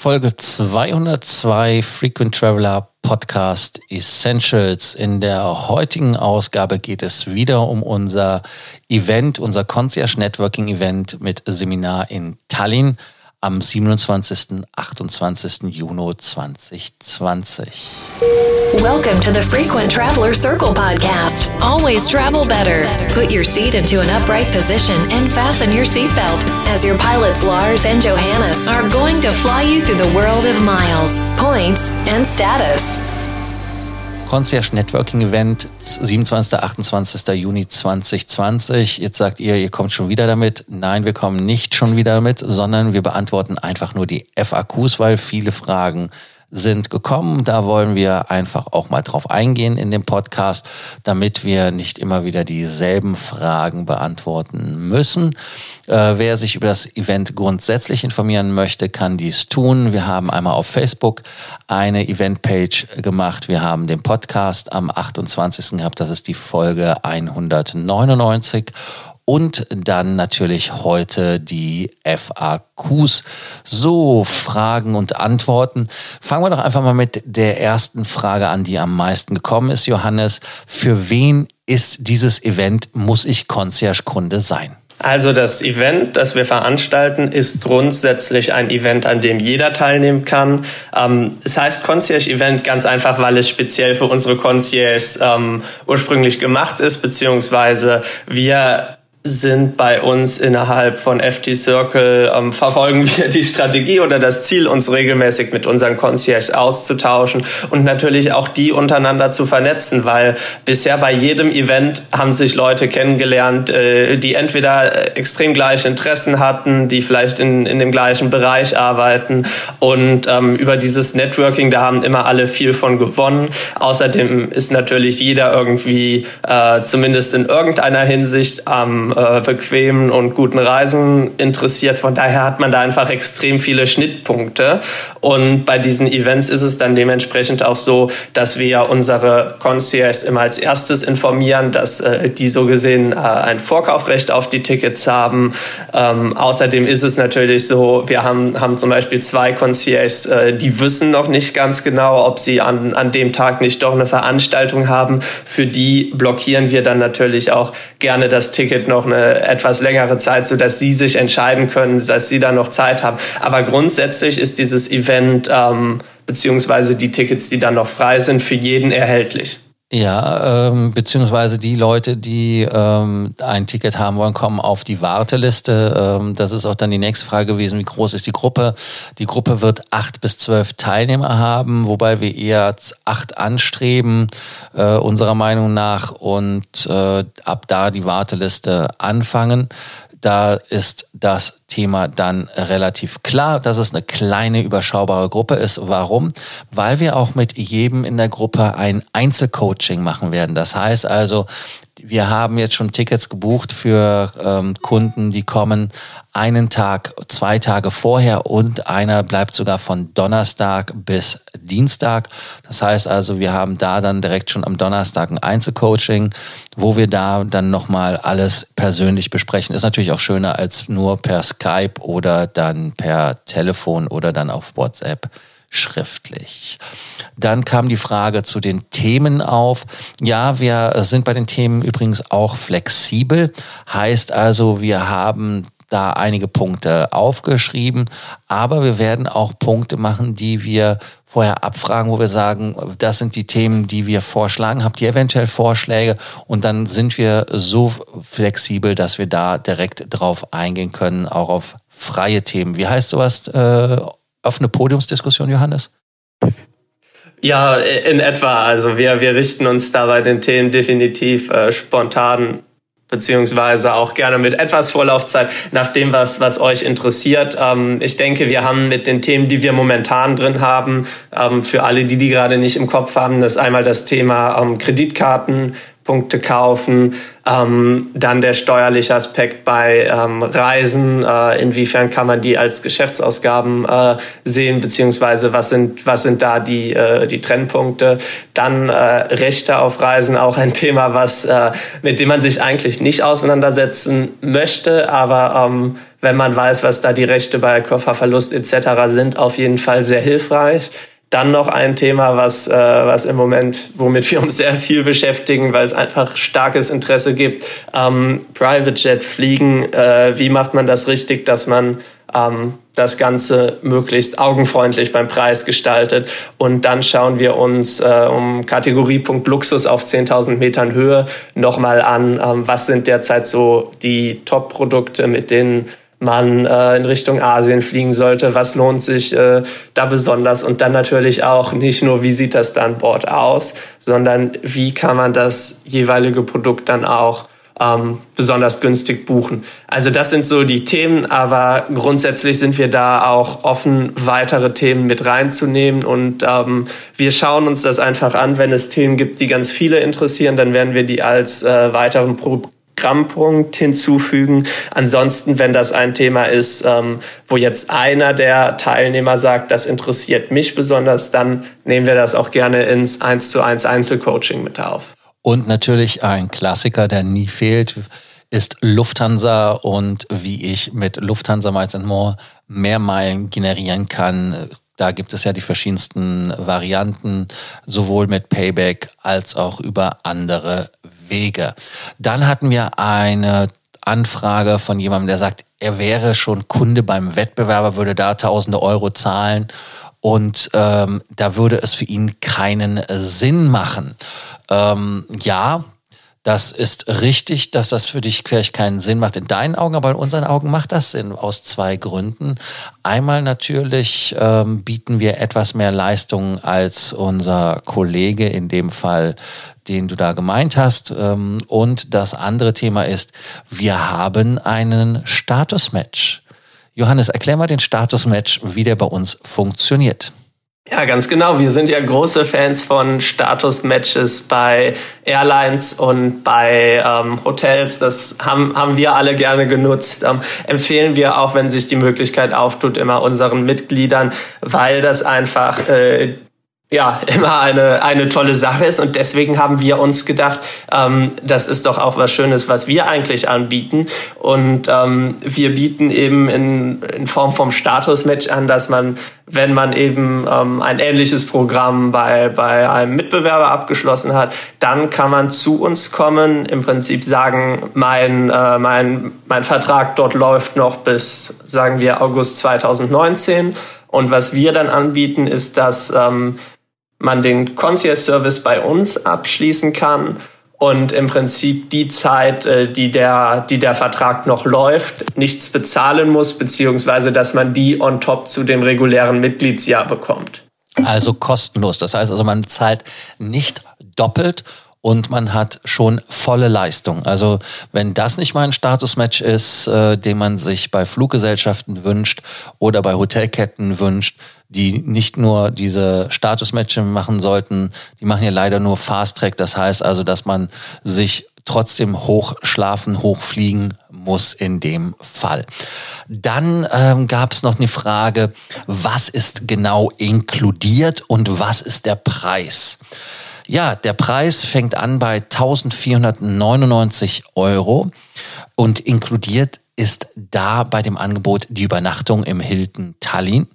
Folge 202 Frequent Traveler Podcast Essentials. In der heutigen Ausgabe geht es wieder um unser Event, unser Concierge Networking Event mit Seminar in Tallinn am 27. 28. Juni 2020. Welcome to the Frequent Traveler Circle podcast. Always travel better. Put your seat into an upright position and fasten your seatbelt as your pilots Lars and Johannes are going to fly you through the world of miles, points and status. Concierge Networking Event 27. 28. Juni 2020. Jetzt sagt ihr, ihr kommt schon wieder damit. Nein, wir kommen nicht schon wieder damit, sondern wir beantworten einfach nur die FAQs, weil viele Fragen sind gekommen. Da wollen wir einfach auch mal drauf eingehen in dem Podcast, damit wir nicht immer wieder dieselben Fragen beantworten müssen. Äh, wer sich über das Event grundsätzlich informieren möchte, kann dies tun. Wir haben einmal auf Facebook eine Eventpage gemacht. Wir haben den Podcast am 28. gehabt. Das ist die Folge 199 und dann natürlich heute die FAQs. So, Fragen und Antworten. Fangen wir doch einfach mal mit der ersten Frage an, die am meisten gekommen ist, Johannes. Für wen ist dieses Event, muss ich Concierge-Kunde sein? Also das Event, das wir veranstalten, ist grundsätzlich ein Event, an dem jeder teilnehmen kann. Ähm, es heißt Concierge-Event ganz einfach, weil es speziell für unsere Concierges ähm, ursprünglich gemacht ist, beziehungsweise wir sind bei uns innerhalb von FT Circle, ähm, verfolgen wir die Strategie oder das Ziel, uns regelmäßig mit unseren Concierges auszutauschen und natürlich auch die untereinander zu vernetzen, weil bisher bei jedem Event haben sich Leute kennengelernt, äh, die entweder extrem gleiche Interessen hatten, die vielleicht in, in dem gleichen Bereich arbeiten und ähm, über dieses Networking, da haben immer alle viel von gewonnen. Außerdem ist natürlich jeder irgendwie äh, zumindest in irgendeiner Hinsicht am äh, bequemen und guten Reisen interessiert. Von daher hat man da einfach extrem viele Schnittpunkte. Und bei diesen Events ist es dann dementsprechend auch so, dass wir unsere Concierge immer als erstes informieren, dass äh, die so gesehen äh, ein Vorkaufrecht auf die Tickets haben. Ähm, außerdem ist es natürlich so, wir haben, haben zum Beispiel zwei Concierges, äh, die wissen noch nicht ganz genau, ob sie an, an dem Tag nicht doch eine Veranstaltung haben. Für die blockieren wir dann natürlich auch gerne das Ticket noch eine etwas längere Zeit, so dass sie sich entscheiden können, dass sie da noch Zeit haben. Aber grundsätzlich ist dieses Event ähm, beziehungsweise die Tickets, die dann noch frei sind, für jeden erhältlich. Ja, ähm, beziehungsweise die Leute, die ähm, ein Ticket haben wollen, kommen auf die Warteliste. Ähm, das ist auch dann die nächste Frage gewesen, wie groß ist die Gruppe? Die Gruppe wird acht bis zwölf Teilnehmer haben, wobei wir eher acht anstreben, äh, unserer Meinung nach, und äh, ab da die Warteliste anfangen da ist das Thema dann relativ klar, dass es eine kleine, überschaubare Gruppe ist. Warum? Weil wir auch mit jedem in der Gruppe ein Einzelcoaching machen werden. Das heißt also, wir haben jetzt schon Tickets gebucht für ähm, Kunden, die kommen einen Tag, zwei Tage vorher und einer bleibt sogar von Donnerstag bis Dienstag. Das heißt also, wir haben da dann direkt schon am Donnerstag ein Einzelcoaching, wo wir da dann nochmal alles persönlich besprechen. Ist natürlich auch schöner als nur per Skype oder dann per Telefon oder dann auf WhatsApp schriftlich. Dann kam die Frage zu den Themen auf. Ja, wir sind bei den Themen übrigens auch flexibel. Heißt also, wir haben da einige Punkte aufgeschrieben, aber wir werden auch Punkte machen, die wir vorher abfragen, wo wir sagen, das sind die Themen, die wir vorschlagen, habt ihr eventuell Vorschläge und dann sind wir so flexibel, dass wir da direkt drauf eingehen können, auch auf freie Themen. Wie heißt sowas? Äh, offene Podiumsdiskussion, Johannes? Ja, in etwa. Also wir, wir richten uns da bei den Themen definitiv äh, spontan beziehungsweise auch gerne mit etwas Vorlaufzeit nach dem, was, was euch interessiert. Ähm, ich denke, wir haben mit den Themen, die wir momentan drin haben, ähm, für alle, die die gerade nicht im Kopf haben, das einmal das Thema ähm, Kreditkarten, Punkte kaufen. Ähm, dann der steuerliche Aspekt bei ähm, Reisen. Äh, inwiefern kann man die als Geschäftsausgaben äh, sehen, beziehungsweise was sind, was sind da die, äh, die Trennpunkte? Dann äh, Rechte auf Reisen, auch ein Thema, was, äh, mit dem man sich eigentlich nicht auseinandersetzen möchte, aber ähm, wenn man weiß, was da die Rechte bei Kofferverlust etc. sind, auf jeden Fall sehr hilfreich. Dann noch ein Thema, was, äh, was im Moment, womit wir uns sehr viel beschäftigen, weil es einfach starkes Interesse gibt. Ähm, Private Jet fliegen, äh, wie macht man das richtig, dass man ähm, das Ganze möglichst augenfreundlich beim Preis gestaltet. Und dann schauen wir uns äh, um Kategoriepunkt Luxus auf 10.000 Metern Höhe nochmal an, ähm, was sind derzeit so die Top-Produkte, mit denen man äh, in Richtung Asien fliegen sollte, was lohnt sich äh, da besonders und dann natürlich auch nicht nur, wie sieht das dann Bord aus, sondern wie kann man das jeweilige Produkt dann auch ähm, besonders günstig buchen. Also das sind so die Themen, aber grundsätzlich sind wir da auch offen, weitere Themen mit reinzunehmen und ähm, wir schauen uns das einfach an. Wenn es Themen gibt, die ganz viele interessieren, dann werden wir die als äh, weiteren Pro Grammpunkt hinzufügen. Ansonsten, wenn das ein Thema ist, ähm, wo jetzt einer der Teilnehmer sagt, das interessiert mich besonders, dann nehmen wir das auch gerne ins 1 zu 1 Einzelcoaching mit auf. Und natürlich ein Klassiker, der nie fehlt, ist Lufthansa und wie ich mit Lufthansa Miles More mehr Meilen generieren kann. Da gibt es ja die verschiedensten Varianten, sowohl mit Payback als auch über andere Wege. Dann hatten wir eine Anfrage von jemandem, der sagt, er wäre schon Kunde beim Wettbewerber, würde da tausende Euro zahlen und ähm, da würde es für ihn keinen Sinn machen. Ähm, ja, das ist richtig, dass das für dich vielleicht keinen Sinn macht in deinen Augen, aber in unseren Augen macht das Sinn aus zwei Gründen. Einmal natürlich ähm, bieten wir etwas mehr Leistung als unser Kollege, in dem Fall, den du da gemeint hast. Ähm, und das andere Thema ist, wir haben einen Statusmatch. Johannes, erklär mal den Statusmatch, wie der bei uns funktioniert. Ja, ganz genau. Wir sind ja große Fans von Status-Matches bei Airlines und bei ähm, Hotels. Das haben, haben wir alle gerne genutzt. Ähm, empfehlen wir auch, wenn sich die Möglichkeit auftut, immer unseren Mitgliedern, weil das einfach äh, ja immer eine eine tolle Sache ist. Und deswegen haben wir uns gedacht, ähm, das ist doch auch was Schönes, was wir eigentlich anbieten. Und ähm, wir bieten eben in, in Form vom Status-Match an, dass man, wenn man eben ähm, ein ähnliches Programm bei bei einem Mitbewerber abgeschlossen hat, dann kann man zu uns kommen, im Prinzip sagen, mein äh, mein mein Vertrag dort läuft noch bis sagen wir August 2019 und was wir dann anbieten, ist, dass ähm, man den Concierge-Service bei uns abschließen kann und im Prinzip die Zeit, äh, die der, die der Vertrag noch läuft, nichts bezahlen muss, beziehungsweise dass man die on top zu dem regulären Mitgliedsjahr bekommt. Also kostenlos. Das heißt also, man zahlt nicht doppelt und man hat schon volle Leistung. Also wenn das nicht mal ein Statusmatch ist, äh, den man sich bei Fluggesellschaften wünscht oder bei Hotelketten wünscht, die nicht nur diese Statusmatches machen sollten, die machen ja leider nur Fast Track. Das heißt also, dass man sich trotzdem hochschlafen, hochfliegen muss in dem Fall. Dann ähm, gab es noch eine Frage, was ist genau inkludiert und was ist der Preis? Ja, der Preis fängt an bei 1499 Euro und inkludiert ist da bei dem Angebot die Übernachtung im Hilton Tallinn.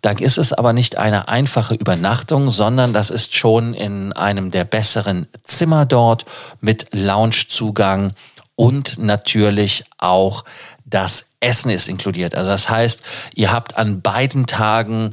Da ist es aber nicht eine einfache Übernachtung, sondern das ist schon in einem der besseren Zimmer dort mit Loungezugang und natürlich auch das Essen ist inkludiert. Also das heißt, ihr habt an beiden Tagen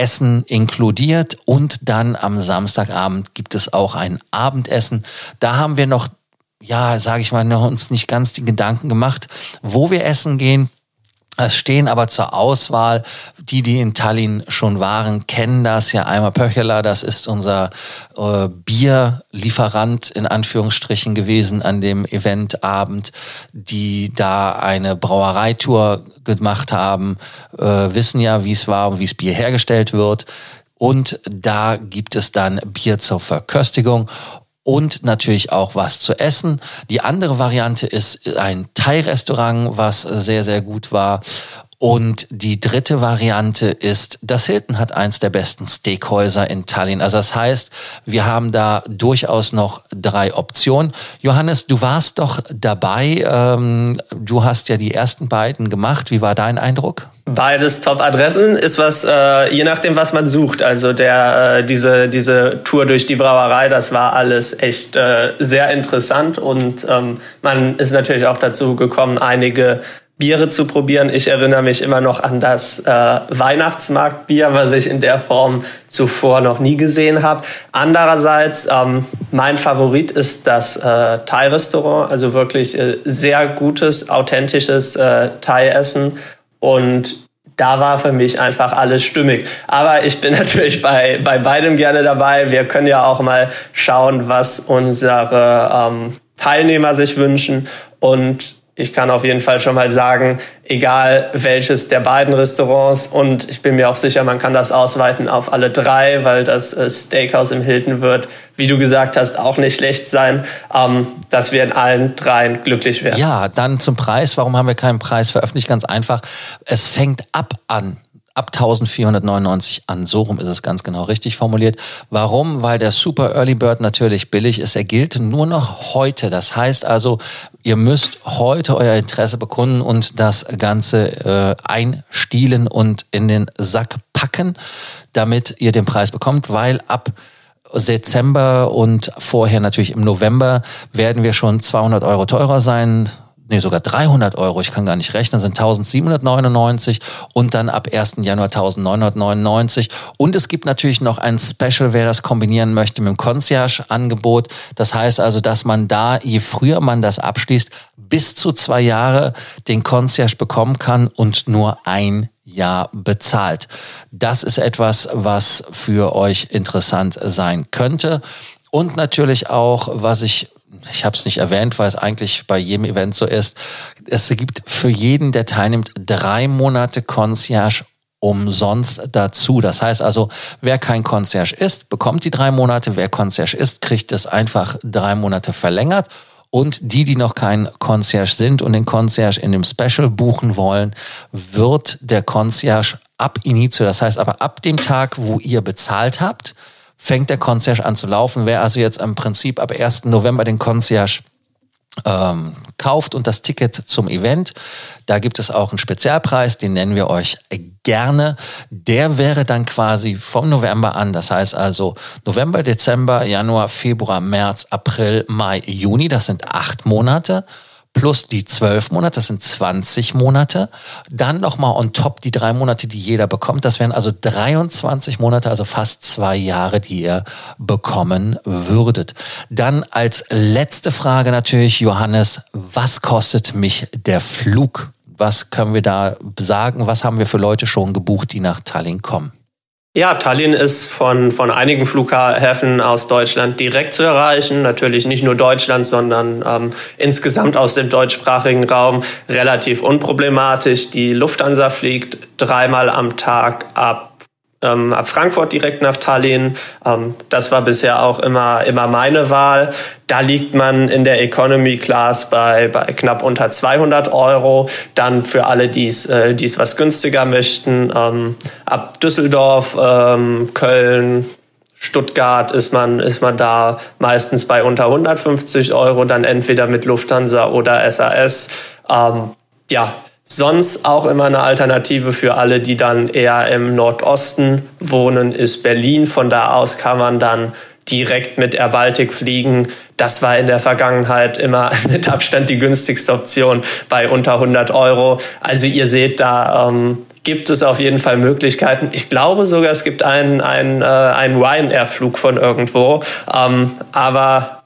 Essen inkludiert und dann am Samstagabend gibt es auch ein Abendessen. Da haben wir noch, ja, sage ich mal, noch uns nicht ganz die Gedanken gemacht, wo wir essen gehen. Es stehen aber zur Auswahl, die, die in Tallinn schon waren, kennen das ja einmal Pöchela, das ist unser äh, Bierlieferant in Anführungsstrichen gewesen an dem Eventabend, die da eine Brauereitour gemacht haben, äh, wissen ja, wie es war und wie es Bier hergestellt wird. Und da gibt es dann Bier zur Verköstigung und natürlich auch was zu essen. Die andere Variante ist ein Thai-Restaurant, was sehr, sehr gut war. Und die dritte Variante ist, das Hilton hat eins der besten Steakhäuser in Tallinn. Also das heißt, wir haben da durchaus noch drei Optionen. Johannes, du warst doch dabei. Ähm, du hast ja die ersten beiden gemacht. Wie war dein Eindruck? Beides Top-Adressen ist was, äh, je nachdem, was man sucht. Also der, äh, diese, diese Tour durch die Brauerei, das war alles echt äh, sehr interessant und ähm, man ist natürlich auch dazu gekommen, einige Biere zu probieren. Ich erinnere mich immer noch an das äh, Weihnachtsmarktbier, was ich in der Form zuvor noch nie gesehen habe. Andererseits, ähm, mein Favorit ist das äh, Thai-Restaurant, also wirklich äh, sehr gutes, authentisches äh, Thai-Essen und da war für mich einfach alles stimmig. Aber ich bin natürlich bei, bei beidem gerne dabei. Wir können ja auch mal schauen, was unsere ähm, Teilnehmer sich wünschen. Und ich kann auf jeden Fall schon mal sagen, egal welches der beiden Restaurants und ich bin mir auch sicher, man kann das ausweiten auf alle drei, weil das äh, Steakhouse im Hilton wird, wie du gesagt hast, auch nicht schlecht sein, ähm, dass wir in allen dreien glücklich werden. Ja, dann zum Preis. Warum haben wir keinen Preis veröffentlicht? Ganz einfach. Es fängt ab an ab 1499 an. So rum ist es ganz genau richtig formuliert. Warum? Weil der Super Early Bird natürlich billig ist. Er gilt nur noch heute. Das heißt also, ihr müsst heute euer Interesse bekunden und das Ganze äh, einstielen und in den Sack packen, damit ihr den Preis bekommt, weil ab Dezember und vorher natürlich im November werden wir schon 200 Euro teurer sein nee, sogar 300 Euro, ich kann gar nicht rechnen, sind 1799 und dann ab 1. Januar 1999. Und es gibt natürlich noch ein Special, wer das kombinieren möchte mit dem Concierge-Angebot. Das heißt also, dass man da, je früher man das abschließt, bis zu zwei Jahre den Concierge bekommen kann und nur ein Jahr bezahlt. Das ist etwas, was für euch interessant sein könnte. Und natürlich auch, was ich ich habe es nicht erwähnt, weil es eigentlich bei jedem Event so ist. Es gibt für jeden, der teilnimmt, drei Monate Concierge umsonst dazu. Das heißt also, wer kein Concierge ist, bekommt die drei Monate. Wer Concierge ist, kriegt es einfach drei Monate verlängert. Und die, die noch kein Concierge sind und den Concierge in dem Special buchen wollen, wird der Concierge ab Initio, das heißt aber ab dem Tag, wo ihr bezahlt habt, fängt der Concierge an zu laufen. Wer also jetzt im Prinzip ab 1. November den Concierge ähm, kauft und das Ticket zum Event, da gibt es auch einen Spezialpreis, den nennen wir euch gerne. Der wäre dann quasi vom November an, das heißt also November, Dezember, Januar, Februar, März, April, Mai, Juni, das sind acht Monate plus die zwölf Monate, das sind 20 Monate. Dann nochmal on top die drei Monate, die jeder bekommt. Das wären also 23 Monate, also fast zwei Jahre, die ihr bekommen würdet. Dann als letzte Frage natürlich, Johannes, was kostet mich der Flug? Was können wir da sagen? Was haben wir für Leute schon gebucht, die nach Tallinn kommen? Ja, Tallinn ist von, von einigen Flughäfen aus Deutschland direkt zu erreichen. Natürlich nicht nur Deutschland, sondern ähm, insgesamt aus dem deutschsprachigen Raum relativ unproblematisch. Die Lufthansa fliegt dreimal am Tag ab ähm, ab Frankfurt direkt nach Tallinn. Ähm, das war bisher auch immer, immer meine Wahl. Da liegt man in der Economy Class bei, bei knapp unter 200 Euro. Dann für alle, die es äh, die's was günstiger möchten, ähm, ab Düsseldorf, ähm, Köln, Stuttgart ist man, ist man da meistens bei unter 150 Euro, dann entweder mit Lufthansa oder SAS. Ähm, ja, Sonst auch immer eine Alternative für alle, die dann eher im Nordosten wohnen, ist Berlin. Von da aus kann man dann direkt mit Air Baltic fliegen. Das war in der Vergangenheit immer mit Abstand die günstigste Option bei unter 100 Euro. Also ihr seht, da ähm, gibt es auf jeden Fall Möglichkeiten. Ich glaube sogar, es gibt einen, einen, äh, einen Ryanair-Flug von irgendwo. Ähm, aber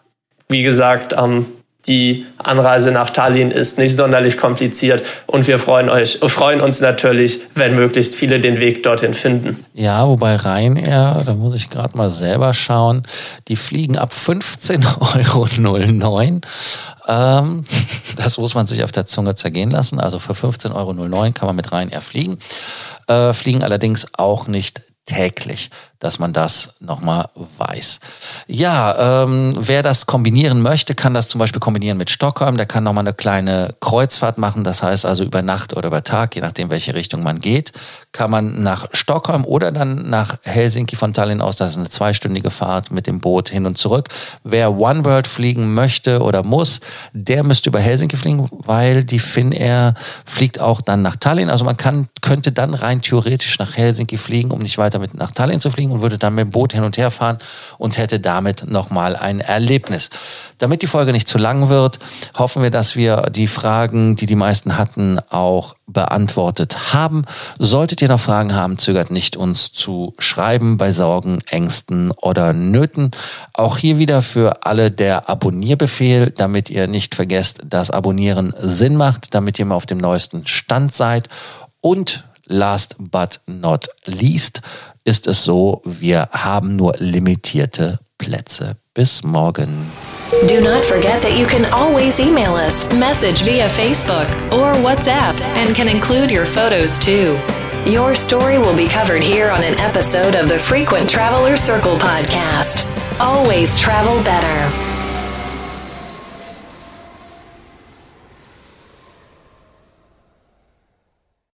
wie gesagt, ähm, die Anreise nach Tallinn ist nicht sonderlich kompliziert und wir freuen euch, freuen uns natürlich, wenn möglichst viele den Weg dorthin finden. Ja, wobei Ryanair, da muss ich gerade mal selber schauen, die fliegen ab 15,09 Euro. Ähm, das muss man sich auf der Zunge zergehen lassen. Also für 15,09 Euro kann man mit Ryanair fliegen. Äh, fliegen allerdings auch nicht täglich, dass man das nochmal weiß. Ja, ähm, wer das kombinieren möchte, kann das zum Beispiel kombinieren mit Stockholm. Der kann nochmal eine kleine Kreuzfahrt machen. Das heißt also über Nacht oder über Tag, je nachdem, welche Richtung man geht, kann man nach Stockholm oder dann nach Helsinki von Tallinn aus. Das ist eine zweistündige Fahrt mit dem Boot hin und zurück. Wer One World fliegen möchte oder muss, der müsste über Helsinki fliegen, weil die Finnair fliegt auch dann nach Tallinn. Also man kann, könnte dann rein theoretisch nach Helsinki fliegen, um nicht weiter weiter mit nach Tallinn zu fliegen und würde dann mit dem Boot hin und her fahren und hätte damit nochmal ein Erlebnis. Damit die Folge nicht zu lang wird, hoffen wir, dass wir die Fragen, die die meisten hatten, auch beantwortet haben. Solltet ihr noch Fragen haben, zögert nicht, uns zu schreiben bei Sorgen, Ängsten oder Nöten. Auch hier wieder für alle der Abonnierbefehl, damit ihr nicht vergesst, dass Abonnieren Sinn macht, damit ihr mal auf dem neuesten Stand seid. Und last but not least ist es so, wir haben nur limitierte Plätze. Bis morgen. Do not forget that you can always email us, message via Facebook or WhatsApp, and can include your photos too. Your story will be covered here on an episode of the Frequent Traveler Circle podcast. Always travel better.